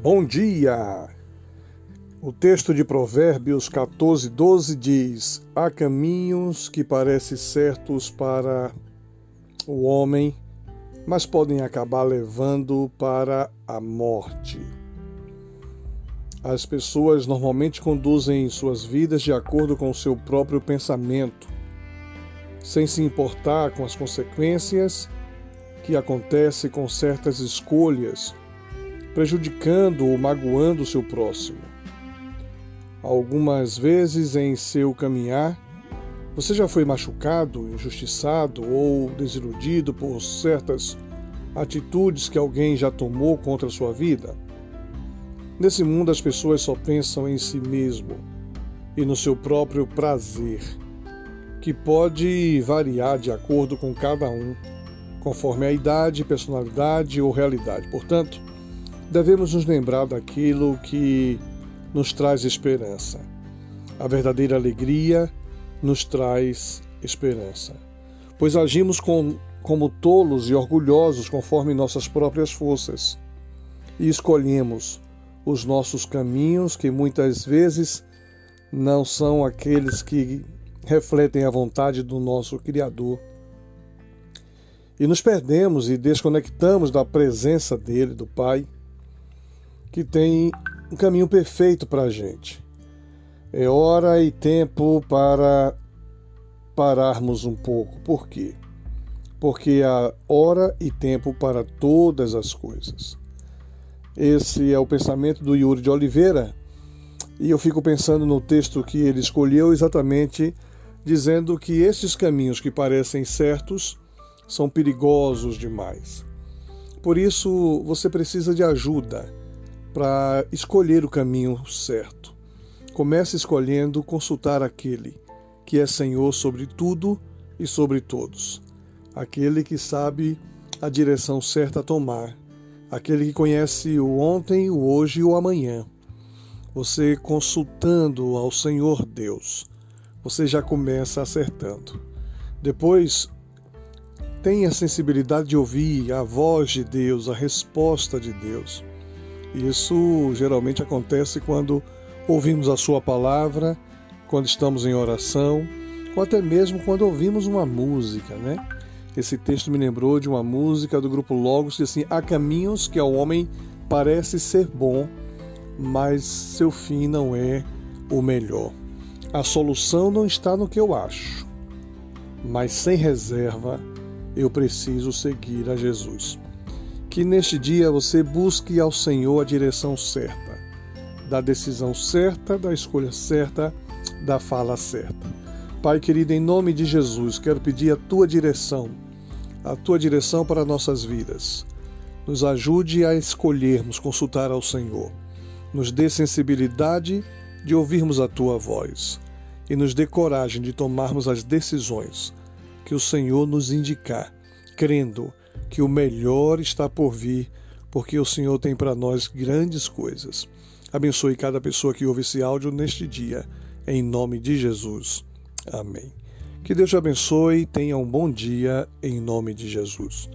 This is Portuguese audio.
Bom dia! O texto de Provérbios 14, 12 diz: Há caminhos que parecem certos para o homem, mas podem acabar levando para a morte. As pessoas normalmente conduzem suas vidas de acordo com o seu próprio pensamento, sem se importar com as consequências que acontecem com certas escolhas prejudicando ou magoando o seu próximo. Algumas vezes em seu caminhar, você já foi machucado, injustiçado ou desiludido por certas atitudes que alguém já tomou contra a sua vida? Nesse mundo, as pessoas só pensam em si mesmo e no seu próprio prazer, que pode variar de acordo com cada um, conforme a idade, personalidade ou realidade. Portanto, devemos nos lembrar daquilo que nos traz esperança. A verdadeira alegria nos traz esperança, pois agimos com, como tolos e orgulhosos conforme nossas próprias forças e escolhemos os nossos caminhos que muitas vezes não são aqueles que refletem a vontade do nosso Criador. E nos perdemos e desconectamos da presença dele, do Pai que tem um caminho perfeito para a gente. É hora e tempo para pararmos um pouco. Por quê? Porque há hora e tempo para todas as coisas. Esse é o pensamento do Yuri de Oliveira, e eu fico pensando no texto que ele escolheu exatamente dizendo que estes caminhos que parecem certos são perigosos demais. Por isso, você precisa de ajuda para escolher o caminho certo. Comece escolhendo consultar aquele que é Senhor sobre tudo e sobre todos, aquele que sabe a direção certa a tomar, aquele que conhece o ontem, o hoje e o amanhã. Você consultando ao Senhor Deus, você já começa acertando. Depois, tenha a sensibilidade de ouvir a voz de Deus, a resposta de Deus. Isso geralmente acontece quando ouvimos a Sua palavra, quando estamos em oração, ou até mesmo quando ouvimos uma música, né? Esse texto me lembrou de uma música do grupo Logos que assim: há caminhos que ao homem parece ser bom, mas seu fim não é o melhor. A solução não está no que eu acho, mas sem reserva eu preciso seguir a Jesus. Que neste dia você busque ao Senhor a direção certa, da decisão certa, da escolha certa, da fala certa. Pai querido, em nome de Jesus, quero pedir a tua direção, a tua direção para nossas vidas. Nos ajude a escolhermos consultar ao Senhor. Nos dê sensibilidade de ouvirmos a tua voz e nos dê coragem de tomarmos as decisões que o Senhor nos indicar, crendo que o melhor está por vir, porque o Senhor tem para nós grandes coisas. Abençoe cada pessoa que ouve esse áudio neste dia, em nome de Jesus. Amém. Que Deus te abençoe e tenha um bom dia, em nome de Jesus.